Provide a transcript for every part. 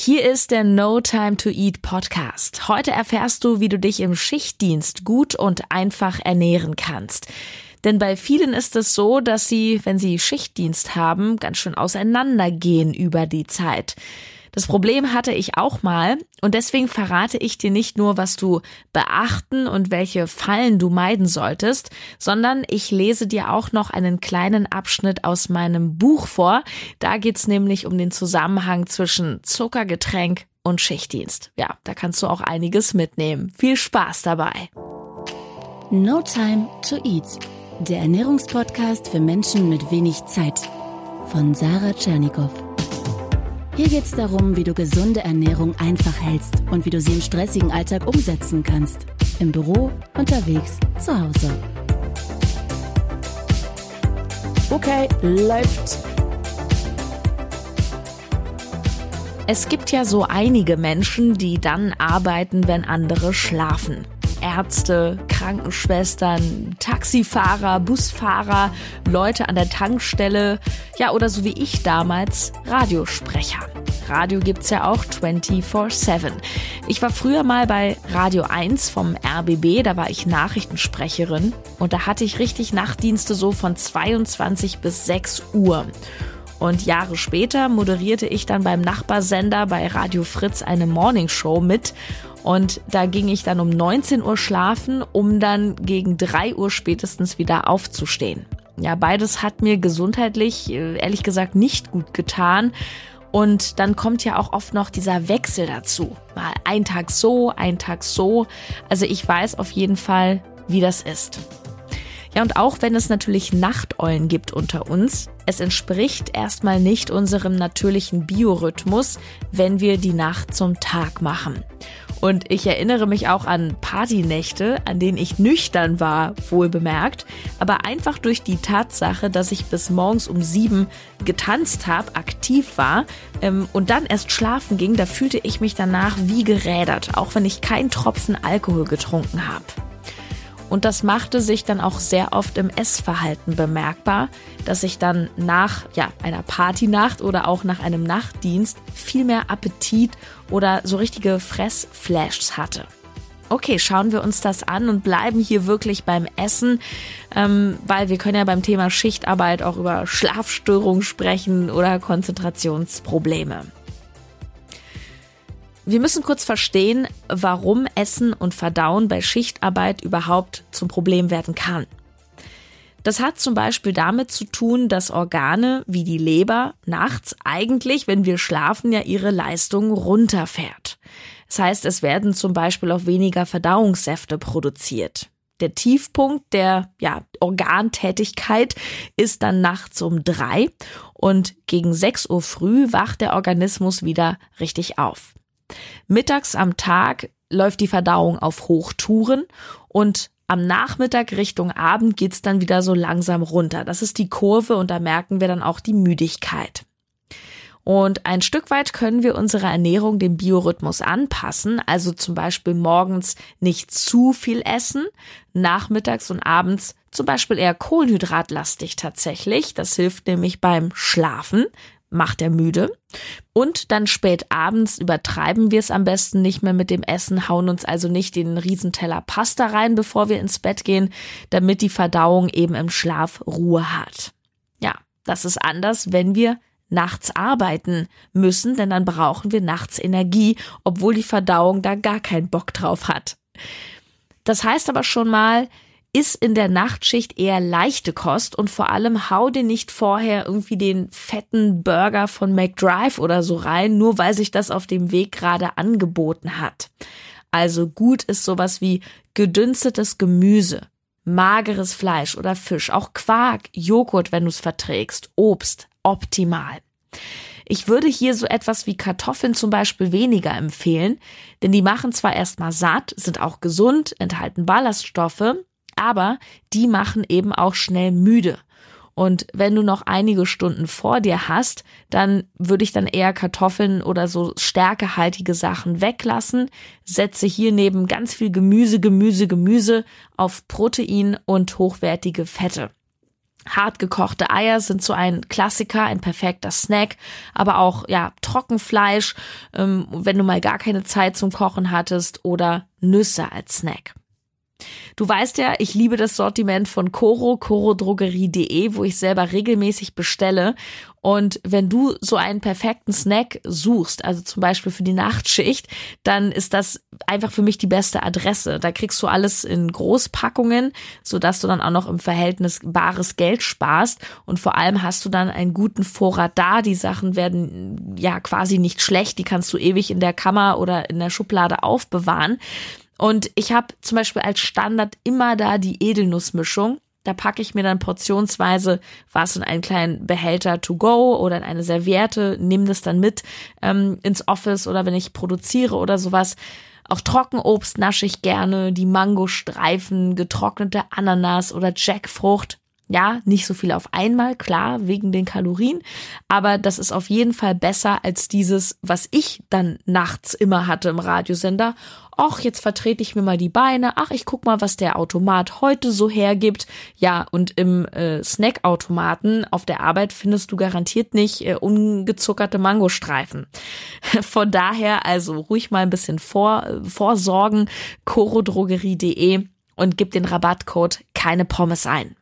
Hier ist der No Time to Eat Podcast. Heute erfährst du, wie du dich im Schichtdienst gut und einfach ernähren kannst. Denn bei vielen ist es so, dass sie, wenn sie Schichtdienst haben, ganz schön auseinandergehen über die Zeit. Das Problem hatte ich auch mal und deswegen verrate ich dir nicht nur, was du beachten und welche Fallen du meiden solltest, sondern ich lese dir auch noch einen kleinen Abschnitt aus meinem Buch vor. Da geht's nämlich um den Zusammenhang zwischen Zuckergetränk und Schichtdienst. Ja, da kannst du auch einiges mitnehmen. Viel Spaß dabei. No Time to Eat, der Ernährungspodcast für Menschen mit wenig Zeit von Sarah Tschernikow. Hier geht es darum, wie du gesunde Ernährung einfach hältst und wie du sie im stressigen Alltag umsetzen kannst. Im Büro, unterwegs, zu Hause. Okay, läuft. Es gibt ja so einige Menschen, die dann arbeiten, wenn andere schlafen. Ärzte, Krankenschwestern, Taxifahrer, Busfahrer, Leute an der Tankstelle, ja oder so wie ich damals Radiosprecher. Radio gibt's ja auch 24/7. Ich war früher mal bei Radio 1 vom RBB, da war ich Nachrichtensprecherin und da hatte ich richtig Nachtdienste so von 22 bis 6 Uhr. Und Jahre später moderierte ich dann beim Nachbarsender bei Radio Fritz eine Morningshow mit und da ging ich dann um 19 Uhr schlafen, um dann gegen 3 Uhr spätestens wieder aufzustehen. Ja, beides hat mir gesundheitlich, äh, ehrlich gesagt, nicht gut getan. Und dann kommt ja auch oft noch dieser Wechsel dazu. Mal ein Tag so, ein Tag so. Also ich weiß auf jeden Fall, wie das ist. Ja, und auch wenn es natürlich Nachteulen gibt unter uns, es entspricht erstmal nicht unserem natürlichen Biorhythmus, wenn wir die Nacht zum Tag machen. Und ich erinnere mich auch an Partynächte, an denen ich nüchtern war, wohl bemerkt, aber einfach durch die Tatsache, dass ich bis morgens um sieben getanzt habe, aktiv war ähm, und dann erst schlafen ging, da fühlte ich mich danach wie gerädert, auch wenn ich keinen Tropfen Alkohol getrunken habe. Und das machte sich dann auch sehr oft im Essverhalten bemerkbar, dass ich dann nach ja, einer Partynacht oder auch nach einem Nachtdienst viel mehr Appetit oder so richtige Fressflashs hatte. Okay, schauen wir uns das an und bleiben hier wirklich beim Essen, ähm, weil wir können ja beim Thema Schichtarbeit auch über Schlafstörungen sprechen oder Konzentrationsprobleme. Wir müssen kurz verstehen, warum Essen und Verdauen bei Schichtarbeit überhaupt zum Problem werden kann. Das hat zum Beispiel damit zu tun, dass Organe wie die Leber nachts eigentlich, wenn wir schlafen, ja ihre Leistung runterfährt. Das heißt, es werden zum Beispiel auch weniger Verdauungssäfte produziert. Der Tiefpunkt der ja, Organtätigkeit ist dann nachts um drei und gegen sechs Uhr früh wacht der Organismus wieder richtig auf. Mittags am Tag läuft die Verdauung auf Hochtouren und am Nachmittag Richtung Abend geht's dann wieder so langsam runter. Das ist die Kurve und da merken wir dann auch die Müdigkeit. Und ein Stück weit können wir unsere Ernährung dem Biorhythmus anpassen, also zum Beispiel morgens nicht zu viel essen, nachmittags und abends zum Beispiel eher kohlenhydratlastig tatsächlich. Das hilft nämlich beim Schlafen, macht er müde. Und dann spät abends übertreiben wir es am besten nicht mehr mit dem Essen, hauen uns also nicht den Riesenteller Pasta rein, bevor wir ins Bett gehen, damit die Verdauung eben im Schlaf Ruhe hat. Ja, das ist anders, wenn wir nachts arbeiten müssen, denn dann brauchen wir nachts Energie, obwohl die Verdauung da gar keinen Bock drauf hat. Das heißt aber schon mal, ist in der Nachtschicht eher leichte Kost und vor allem hau dir nicht vorher irgendwie den fetten Burger von McDrive oder so rein, nur weil sich das auf dem Weg gerade angeboten hat. Also gut ist sowas wie gedünstetes Gemüse, mageres Fleisch oder Fisch, auch Quark, Joghurt, wenn du es verträgst, Obst, optimal. Ich würde hier so etwas wie Kartoffeln zum Beispiel weniger empfehlen, denn die machen zwar erstmal satt, sind auch gesund, enthalten Ballaststoffe, aber die machen eben auch schnell müde. Und wenn du noch einige Stunden vor dir hast, dann würde ich dann eher Kartoffeln oder so stärkehaltige Sachen weglassen. Setze hier neben ganz viel Gemüse, Gemüse, Gemüse auf Protein und hochwertige Fette. Hartgekochte Eier sind so ein Klassiker, ein perfekter Snack, aber auch ja Trockenfleisch, ähm, wenn du mal gar keine Zeit zum Kochen hattest oder Nüsse als Snack. Du weißt ja, ich liebe das Sortiment von Coro, corodrogerie.de, wo ich selber regelmäßig bestelle. Und wenn du so einen perfekten Snack suchst, also zum Beispiel für die Nachtschicht, dann ist das einfach für mich die beste Adresse. Da kriegst du alles in Großpackungen, sodass du dann auch noch im Verhältnis bares Geld sparst. Und vor allem hast du dann einen guten Vorrat da. Die Sachen werden ja quasi nicht schlecht. Die kannst du ewig in der Kammer oder in der Schublade aufbewahren. Und ich habe zum Beispiel als Standard immer da die Edelnussmischung. Da packe ich mir dann portionsweise was in einen kleinen Behälter to go oder in eine Serviette, nehme das dann mit ähm, ins Office oder wenn ich produziere oder sowas. Auch Trockenobst nasche ich gerne, die Mangostreifen, getrocknete Ananas oder Jackfrucht. Ja, nicht so viel auf einmal, klar, wegen den Kalorien, aber das ist auf jeden Fall besser als dieses, was ich dann nachts immer hatte im Radiosender. Ach, jetzt vertrete ich mir mal die Beine. Ach, ich guck mal, was der Automat heute so hergibt. Ja, und im äh, Snackautomaten auf der Arbeit findest du garantiert nicht äh, ungezuckerte Mangostreifen. Von daher also ruhig mal ein bisschen vor, äh, vorsorgen, corodrogerie.de und gib den Rabattcode keine Pommes ein.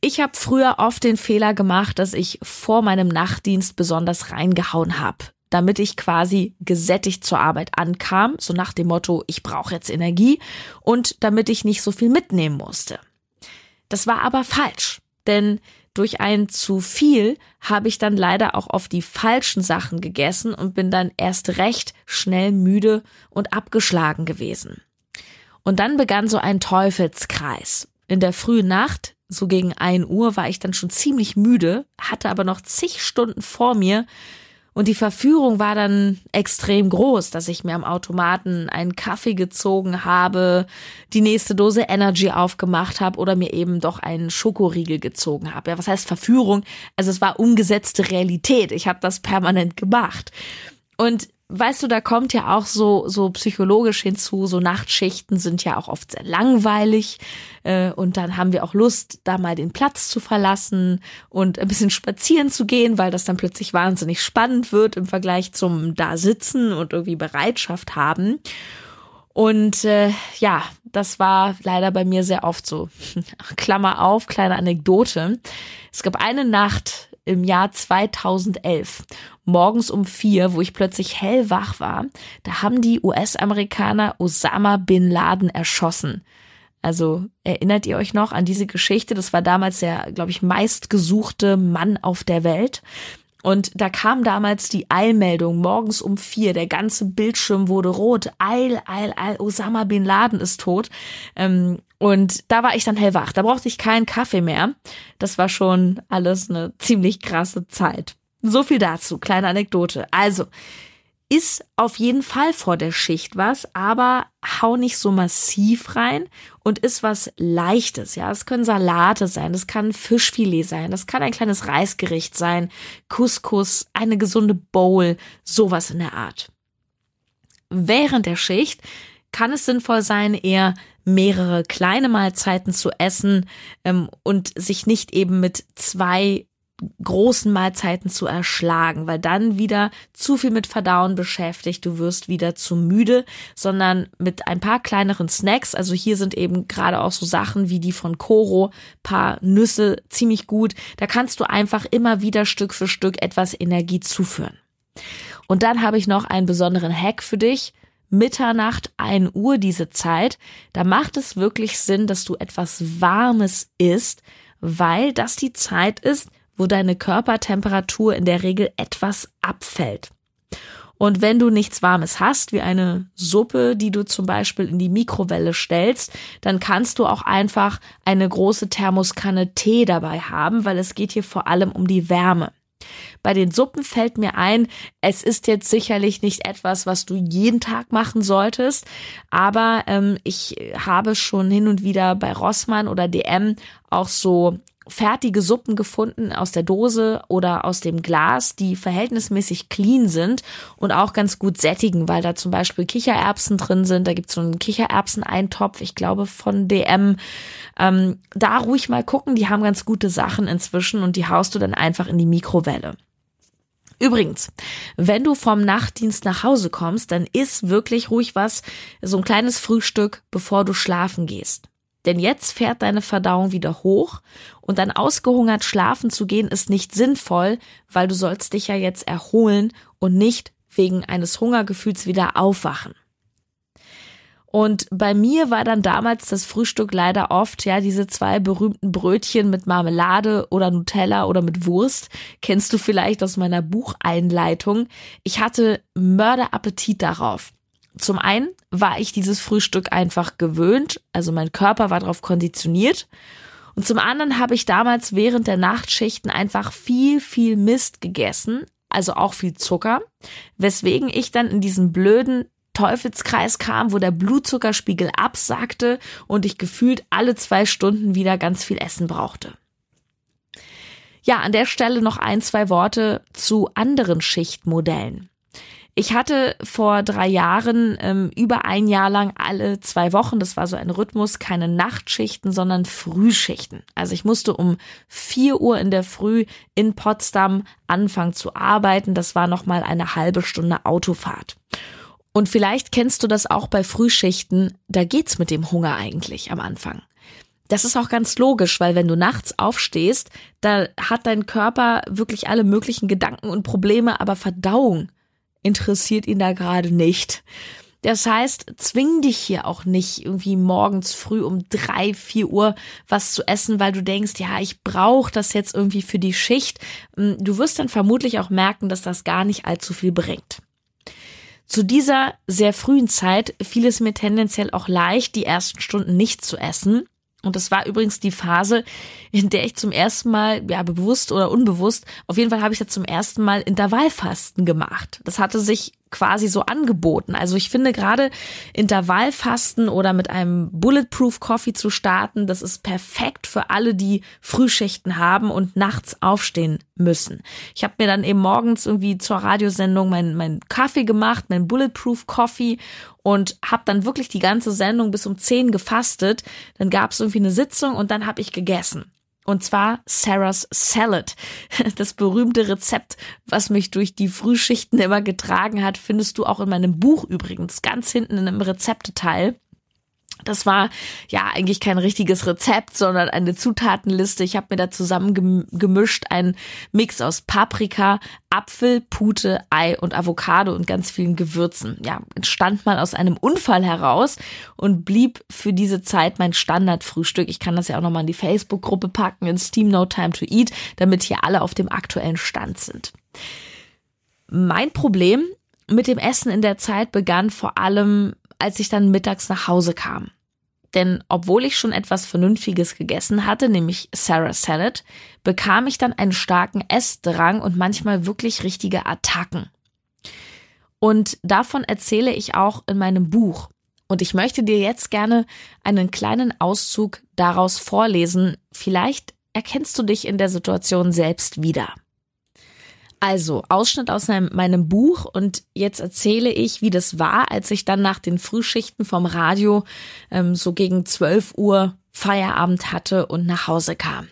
Ich habe früher oft den Fehler gemacht, dass ich vor meinem Nachtdienst besonders reingehauen habe, damit ich quasi gesättigt zur Arbeit ankam, so nach dem Motto, ich brauche jetzt Energie und damit ich nicht so viel mitnehmen musste. Das war aber falsch, denn durch ein zu viel habe ich dann leider auch auf die falschen Sachen gegessen und bin dann erst recht schnell müde und abgeschlagen gewesen. Und dann begann so ein Teufelskreis. In der frühen Nacht so gegen ein Uhr war ich dann schon ziemlich müde, hatte aber noch zig Stunden vor mir und die Verführung war dann extrem groß, dass ich mir am Automaten einen Kaffee gezogen habe, die nächste Dose Energy aufgemacht habe oder mir eben doch einen Schokoriegel gezogen habe. Ja, was heißt Verführung? Also es war umgesetzte Realität. Ich habe das permanent gemacht. Und weißt du, da kommt ja auch so, so psychologisch hinzu, so Nachtschichten sind ja auch oft sehr langweilig äh, und dann haben wir auch Lust, da mal den Platz zu verlassen und ein bisschen spazieren zu gehen, weil das dann plötzlich wahnsinnig spannend wird im Vergleich zum da sitzen und irgendwie Bereitschaft haben. Und äh, ja, das war leider bei mir sehr oft so. Klammer auf, kleine Anekdote. Es gab eine Nacht im Jahr 2011 morgens um vier, wo ich plötzlich hellwach war, da haben die US-Amerikaner Osama bin Laden erschossen. Also erinnert ihr euch noch an diese Geschichte? Das war damals der, glaube ich, meistgesuchte Mann auf der Welt. Und da kam damals die Eilmeldung morgens um vier. Der ganze Bildschirm wurde rot. Eil, Eil, Eil. Osama bin Laden ist tot. Ähm, und da war ich dann hellwach. Da brauchte ich keinen Kaffee mehr. Das war schon alles eine ziemlich krasse Zeit. So viel dazu, kleine Anekdote. Also, ist auf jeden Fall vor der Schicht was, aber hau nicht so massiv rein und ist was Leichtes. Ja, es können Salate sein, das kann Fischfilet sein, das kann ein kleines Reisgericht sein, Couscous, eine gesunde Bowl, sowas in der Art. Während der Schicht kann es sinnvoll sein, eher mehrere kleine Mahlzeiten zu essen ähm, und sich nicht eben mit zwei großen Mahlzeiten zu erschlagen, weil dann wieder zu viel mit Verdauen beschäftigt, du wirst wieder zu müde, sondern mit ein paar kleineren Snacks, also hier sind eben gerade auch so Sachen wie die von Koro, paar Nüsse ziemlich gut, da kannst du einfach immer wieder Stück für Stück etwas Energie zuführen. Und dann habe ich noch einen besonderen Hack für dich. Mitternacht, ein Uhr diese Zeit, da macht es wirklich Sinn, dass du etwas Warmes isst, weil das die Zeit ist, wo deine Körpertemperatur in der Regel etwas abfällt. Und wenn du nichts Warmes hast, wie eine Suppe, die du zum Beispiel in die Mikrowelle stellst, dann kannst du auch einfach eine große Thermoskanne Tee dabei haben, weil es geht hier vor allem um die Wärme. Bei den Suppen fällt mir ein, es ist jetzt sicherlich nicht etwas, was du jeden Tag machen solltest, aber ähm, ich habe schon hin und wieder bei Rossmann oder DM auch so fertige Suppen gefunden aus der Dose oder aus dem Glas, die verhältnismäßig clean sind und auch ganz gut sättigen, weil da zum Beispiel Kichererbsen drin sind. Da gibt's so einen Kichererbsen-Eintopf, ich glaube von DM. Ähm, da ruhig mal gucken, die haben ganz gute Sachen inzwischen und die haust du dann einfach in die Mikrowelle. Übrigens, wenn du vom Nachtdienst nach Hause kommst, dann isst wirklich ruhig was, so ein kleines Frühstück, bevor du schlafen gehst. Denn jetzt fährt deine Verdauung wieder hoch und dann ausgehungert schlafen zu gehen ist nicht sinnvoll, weil du sollst dich ja jetzt erholen und nicht wegen eines Hungergefühls wieder aufwachen. Und bei mir war dann damals das Frühstück leider oft, ja, diese zwei berühmten Brötchen mit Marmelade oder Nutella oder mit Wurst. Kennst du vielleicht aus meiner Bucheinleitung. Ich hatte Mörderappetit darauf. Zum einen war ich dieses Frühstück einfach gewöhnt, also mein Körper war darauf konditioniert. Und zum anderen habe ich damals während der Nachtschichten einfach viel, viel Mist gegessen, also auch viel Zucker, weswegen ich dann in diesen blöden Teufelskreis kam, wo der Blutzuckerspiegel absackte und ich gefühlt alle zwei Stunden wieder ganz viel Essen brauchte. Ja, an der Stelle noch ein, zwei Worte zu anderen Schichtmodellen. Ich hatte vor drei Jahren ähm, über ein Jahr lang alle zwei Wochen, das war so ein Rhythmus, keine Nachtschichten, sondern Frühschichten. Also ich musste um vier Uhr in der Früh in Potsdam anfangen zu arbeiten. Das war nochmal eine halbe Stunde Autofahrt. Und vielleicht kennst du das auch bei Frühschichten, da geht's mit dem Hunger eigentlich am Anfang. Das ist auch ganz logisch, weil wenn du nachts aufstehst, da hat dein Körper wirklich alle möglichen Gedanken und Probleme, aber Verdauung interessiert ihn da gerade nicht. Das heißt, zwing dich hier auch nicht irgendwie morgens früh um drei, vier Uhr was zu essen, weil du denkst, ja, ich brauche das jetzt irgendwie für die Schicht. Du wirst dann vermutlich auch merken, dass das gar nicht allzu viel bringt. Zu dieser sehr frühen Zeit fiel es mir tendenziell auch leicht, die ersten Stunden nicht zu essen. Und das war übrigens die Phase, in der ich zum ersten Mal, ja, bewusst oder unbewusst, auf jeden Fall habe ich da zum ersten Mal Intervallfasten gemacht. Das hatte sich quasi so angeboten. Also ich finde gerade Intervallfasten oder mit einem Bulletproof Coffee zu starten, das ist perfekt für alle, die Frühschichten haben und nachts aufstehen müssen. Ich habe mir dann eben morgens irgendwie zur Radiosendung meinen mein Kaffee gemacht, mein Bulletproof Coffee und habe dann wirklich die ganze Sendung bis um zehn gefastet. Dann gab es irgendwie eine Sitzung und dann habe ich gegessen. Und zwar Sarah's Salad. Das berühmte Rezept, was mich durch die Frühschichten immer getragen hat, findest du auch in meinem Buch übrigens, ganz hinten in einem Rezepteteil. Das war ja eigentlich kein richtiges Rezept, sondern eine Zutatenliste. Ich habe mir da zusammen gemischt einen Mix aus Paprika, Apfel, Pute, Ei und Avocado und ganz vielen Gewürzen. Ja, entstand mal aus einem Unfall heraus und blieb für diese Zeit mein Standardfrühstück. Ich kann das ja auch nochmal in die Facebook-Gruppe packen, in Steam No Time to Eat, damit hier alle auf dem aktuellen Stand sind. Mein Problem mit dem Essen in der Zeit begann vor allem als ich dann mittags nach Hause kam. Denn obwohl ich schon etwas Vernünftiges gegessen hatte, nämlich Sarah Salad, bekam ich dann einen starken Essdrang und manchmal wirklich richtige Attacken. Und davon erzähle ich auch in meinem Buch. Und ich möchte dir jetzt gerne einen kleinen Auszug daraus vorlesen. Vielleicht erkennst du dich in der Situation selbst wieder. Also, Ausschnitt aus meinem Buch und jetzt erzähle ich, wie das war, als ich dann nach den Frühschichten vom Radio ähm, so gegen 12 Uhr Feierabend hatte und nach Hause kam.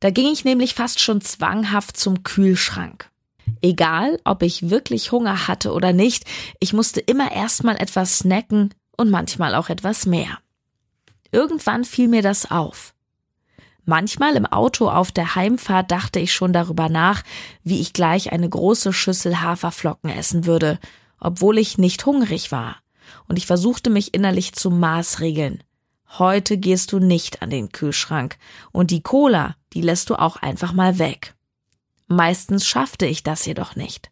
Da ging ich nämlich fast schon zwanghaft zum Kühlschrank. Egal, ob ich wirklich Hunger hatte oder nicht, ich musste immer erstmal etwas snacken und manchmal auch etwas mehr. Irgendwann fiel mir das auf. Manchmal im Auto auf der Heimfahrt dachte ich schon darüber nach, wie ich gleich eine große Schüssel Haferflocken essen würde, obwohl ich nicht hungrig war. Und ich versuchte mich innerlich zu maßregeln. Heute gehst du nicht an den Kühlschrank und die Cola, die lässt du auch einfach mal weg. Meistens schaffte ich das jedoch nicht.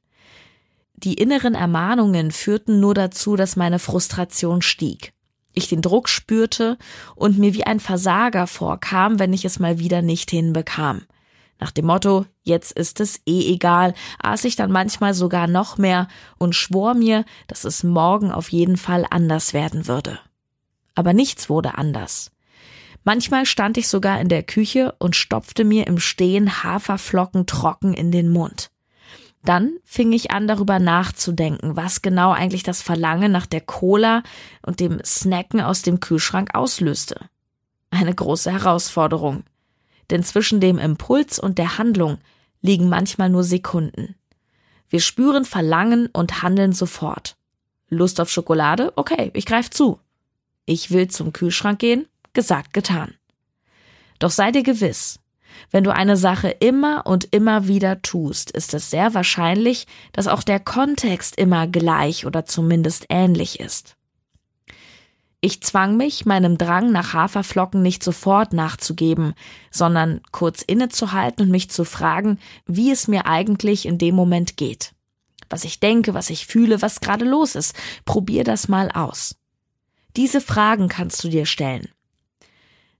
Die inneren Ermahnungen führten nur dazu, dass meine Frustration stieg ich den Druck spürte und mir wie ein Versager vorkam, wenn ich es mal wieder nicht hinbekam. Nach dem Motto, jetzt ist es eh egal, aß ich dann manchmal sogar noch mehr und schwor mir, dass es morgen auf jeden Fall anders werden würde. Aber nichts wurde anders. Manchmal stand ich sogar in der Küche und stopfte mir im Stehen Haferflocken trocken in den Mund. Dann fing ich an, darüber nachzudenken, was genau eigentlich das Verlangen nach der Cola und dem Snacken aus dem Kühlschrank auslöste. Eine große Herausforderung. Denn zwischen dem Impuls und der Handlung liegen manchmal nur Sekunden. Wir spüren Verlangen und handeln sofort. Lust auf Schokolade? Okay, ich greif zu. Ich will zum Kühlschrank gehen? Gesagt, getan. Doch sei dir gewiss, wenn du eine Sache immer und immer wieder tust, ist es sehr wahrscheinlich, dass auch der Kontext immer gleich oder zumindest ähnlich ist. Ich zwang mich, meinem Drang nach Haferflocken nicht sofort nachzugeben, sondern kurz innezuhalten und mich zu fragen, wie es mir eigentlich in dem Moment geht. Was ich denke, was ich fühle, was gerade los ist. Probier das mal aus. Diese Fragen kannst du dir stellen.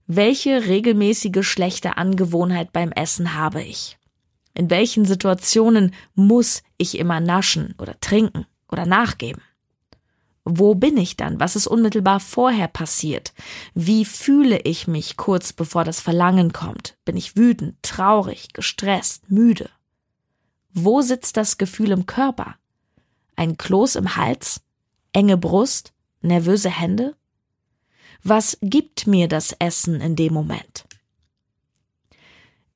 Welche regelmäßige schlechte Angewohnheit beim Essen habe ich? In welchen Situationen muss ich immer naschen oder trinken oder nachgeben? Wo bin ich dann? Was ist unmittelbar vorher passiert? Wie fühle ich mich kurz bevor das Verlangen kommt? Bin ich wütend, traurig, gestresst, müde? Wo sitzt das Gefühl im Körper? Ein Kloß im Hals? Enge Brust? Nervöse Hände? Was gibt mir das Essen in dem Moment?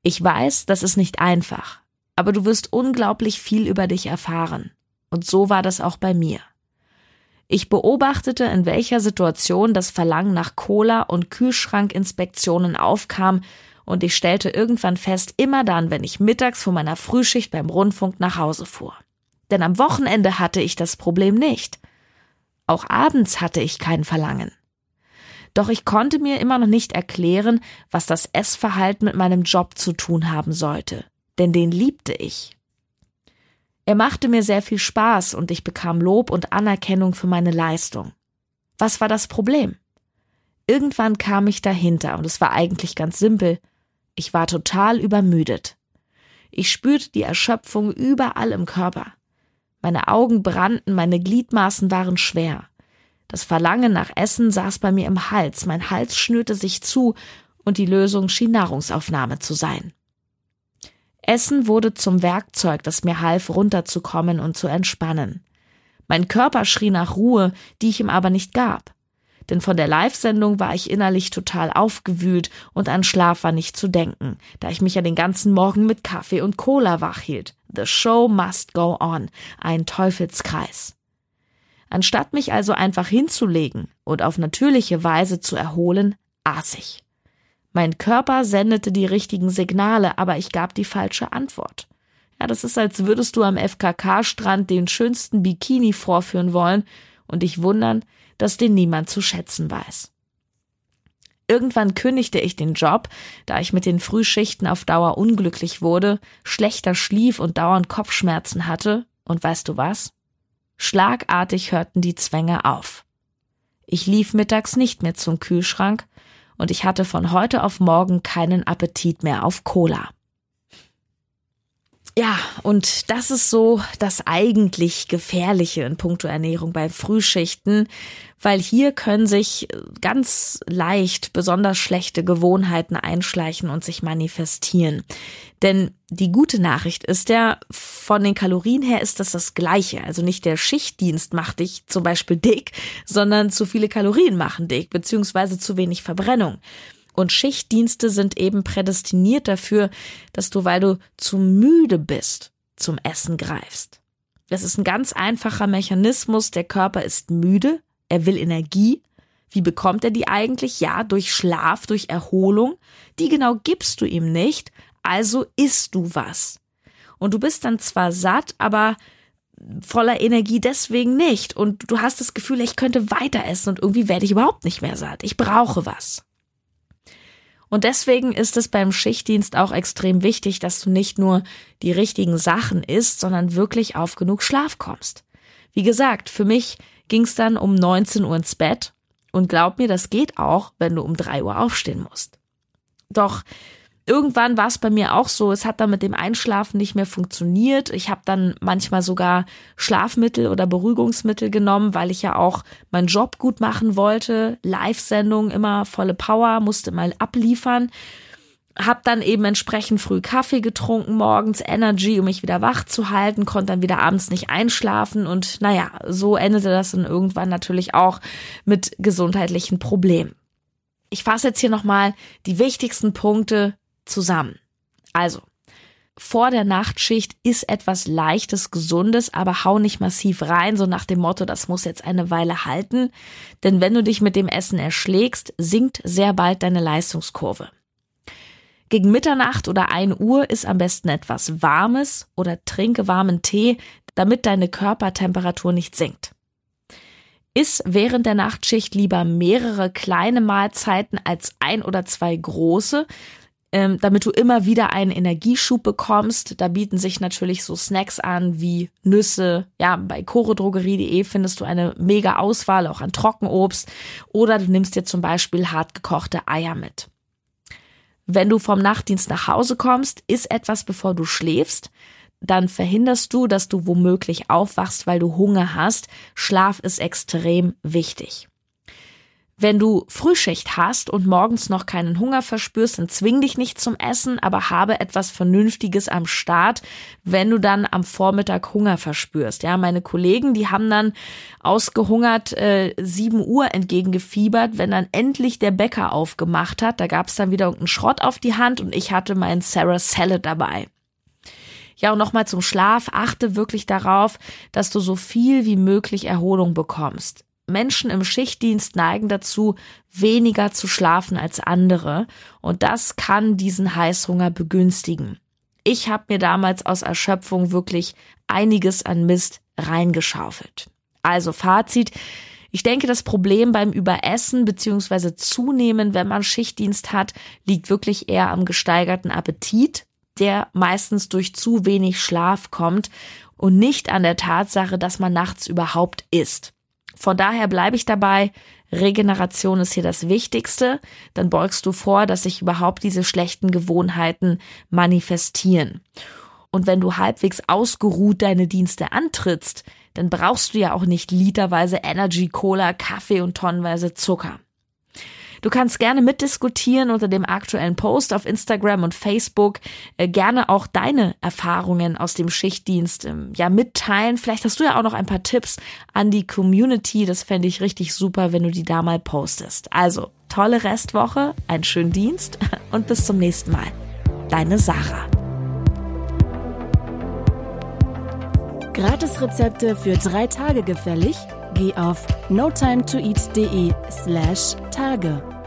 Ich weiß, das ist nicht einfach, aber du wirst unglaublich viel über dich erfahren. Und so war das auch bei mir. Ich beobachtete, in welcher Situation das Verlangen nach Cola und Kühlschrankinspektionen aufkam, und ich stellte irgendwann fest, immer dann, wenn ich mittags vor meiner Frühschicht beim Rundfunk nach Hause fuhr. Denn am Wochenende hatte ich das Problem nicht. Auch abends hatte ich kein Verlangen. Doch ich konnte mir immer noch nicht erklären, was das Essverhalten mit meinem Job zu tun haben sollte, denn den liebte ich. Er machte mir sehr viel Spaß und ich bekam Lob und Anerkennung für meine Leistung. Was war das Problem? Irgendwann kam ich dahinter und es war eigentlich ganz simpel. Ich war total übermüdet. Ich spürte die Erschöpfung überall im Körper. Meine Augen brannten, meine Gliedmaßen waren schwer. Das Verlangen nach Essen saß bei mir im Hals, mein Hals schnürte sich zu, und die Lösung schien Nahrungsaufnahme zu sein. Essen wurde zum Werkzeug, das mir half, runterzukommen und zu entspannen. Mein Körper schrie nach Ruhe, die ich ihm aber nicht gab. Denn von der Live-Sendung war ich innerlich total aufgewühlt und an Schlaf war nicht zu denken, da ich mich ja den ganzen Morgen mit Kaffee und Cola wach hielt. The show must go on. Ein Teufelskreis. Anstatt mich also einfach hinzulegen und auf natürliche Weise zu erholen, aß ich. Mein Körper sendete die richtigen Signale, aber ich gab die falsche Antwort. Ja, das ist, als würdest du am FKK-Strand den schönsten Bikini vorführen wollen und dich wundern, dass den niemand zu schätzen weiß. Irgendwann kündigte ich den Job, da ich mit den Frühschichten auf Dauer unglücklich wurde, schlechter schlief und dauernd Kopfschmerzen hatte, und weißt du was? Schlagartig hörten die Zwänge auf. Ich lief mittags nicht mehr zum Kühlschrank und ich hatte von heute auf morgen keinen Appetit mehr auf Cola. Ja, und das ist so das eigentlich Gefährliche in puncto Ernährung bei Frühschichten, weil hier können sich ganz leicht besonders schlechte Gewohnheiten einschleichen und sich manifestieren. Denn die gute Nachricht ist ja, von den Kalorien her ist das das Gleiche. Also nicht der Schichtdienst macht dich zum Beispiel dick, sondern zu viele Kalorien machen dick, beziehungsweise zu wenig Verbrennung. Und Schichtdienste sind eben prädestiniert dafür, dass du, weil du zu müde bist, zum Essen greifst. Das ist ein ganz einfacher Mechanismus. Der Körper ist müde, er will Energie. Wie bekommt er die eigentlich? Ja, durch Schlaf, durch Erholung. Die genau gibst du ihm nicht, also isst du was. Und du bist dann zwar satt, aber voller Energie deswegen nicht. Und du hast das Gefühl, ich könnte weiter essen und irgendwie werde ich überhaupt nicht mehr satt. Ich brauche was. Und deswegen ist es beim Schichtdienst auch extrem wichtig, dass du nicht nur die richtigen Sachen isst, sondern wirklich auf genug Schlaf kommst. Wie gesagt, für mich ging es dann um 19 Uhr ins Bett und glaub mir, das geht auch, wenn du um 3 Uhr aufstehen musst. Doch irgendwann war es bei mir auch so, es hat dann mit dem Einschlafen nicht mehr funktioniert. Ich habe dann manchmal sogar Schlafmittel oder Beruhigungsmittel genommen, weil ich ja auch meinen Job gut machen wollte. Live-Sendung, immer volle Power, musste mal abliefern. Hab dann eben entsprechend früh Kaffee getrunken morgens, Energy, um mich wieder wach zu halten, konnte dann wieder abends nicht einschlafen und naja, so endete das dann irgendwann natürlich auch mit gesundheitlichen Problemen. Ich fasse jetzt hier nochmal die wichtigsten Punkte zusammen. Also, vor der Nachtschicht ist etwas Leichtes, Gesundes, aber hau nicht massiv rein, so nach dem Motto, das muss jetzt eine Weile halten. Denn wenn du dich mit dem Essen erschlägst, sinkt sehr bald deine Leistungskurve. Gegen Mitternacht oder 1 Uhr ist am besten etwas Warmes oder trinke warmen Tee, damit deine Körpertemperatur nicht sinkt. Iss während der Nachtschicht lieber mehrere kleine Mahlzeiten als ein oder zwei große, ähm, damit du immer wieder einen Energieschub bekommst. Da bieten sich natürlich so Snacks an wie Nüsse. Ja, bei chorodrogerie.de findest du eine mega Auswahl auch an Trockenobst. Oder du nimmst dir zum Beispiel hartgekochte Eier mit. Wenn du vom Nachtdienst nach Hause kommst, isst etwas, bevor du schläfst. Dann verhinderst du, dass du womöglich aufwachst, weil du Hunger hast. Schlaf ist extrem wichtig. Wenn du Frühschicht hast und morgens noch keinen Hunger verspürst, dann zwing dich nicht zum Essen, aber habe etwas Vernünftiges am Start, wenn du dann am Vormittag Hunger verspürst. Ja, meine Kollegen, die haben dann ausgehungert äh, 7 Uhr entgegengefiebert, wenn dann endlich der Bäcker aufgemacht hat. Da gab es dann wieder irgendeinen Schrott auf die Hand und ich hatte meinen Sarah Salad dabei. Ja, und nochmal zum Schlaf. Achte wirklich darauf, dass du so viel wie möglich Erholung bekommst. Menschen im Schichtdienst neigen dazu, weniger zu schlafen als andere und das kann diesen Heißhunger begünstigen. Ich habe mir damals aus Erschöpfung wirklich einiges an Mist reingeschaufelt. Also Fazit, ich denke, das Problem beim Überessen bzw. Zunehmen, wenn man Schichtdienst hat, liegt wirklich eher am gesteigerten Appetit, der meistens durch zu wenig Schlaf kommt und nicht an der Tatsache, dass man nachts überhaupt isst. Von daher bleibe ich dabei, Regeneration ist hier das Wichtigste, dann beugst du vor, dass sich überhaupt diese schlechten Gewohnheiten manifestieren. Und wenn du halbwegs ausgeruht deine Dienste antrittst, dann brauchst du ja auch nicht literweise Energy, Cola, Kaffee und tonnenweise Zucker. Du kannst gerne mitdiskutieren unter dem aktuellen Post auf Instagram und Facebook. Äh, gerne auch deine Erfahrungen aus dem Schichtdienst ähm, ja mitteilen. Vielleicht hast du ja auch noch ein paar Tipps an die Community. Das fände ich richtig super, wenn du die da mal postest. Also, tolle Restwoche, einen schönen Dienst und bis zum nächsten Mal. Deine Sarah. Gratis-Rezepte für drei Tage gefällig? Geh auf notimetoeat.de slash Tage.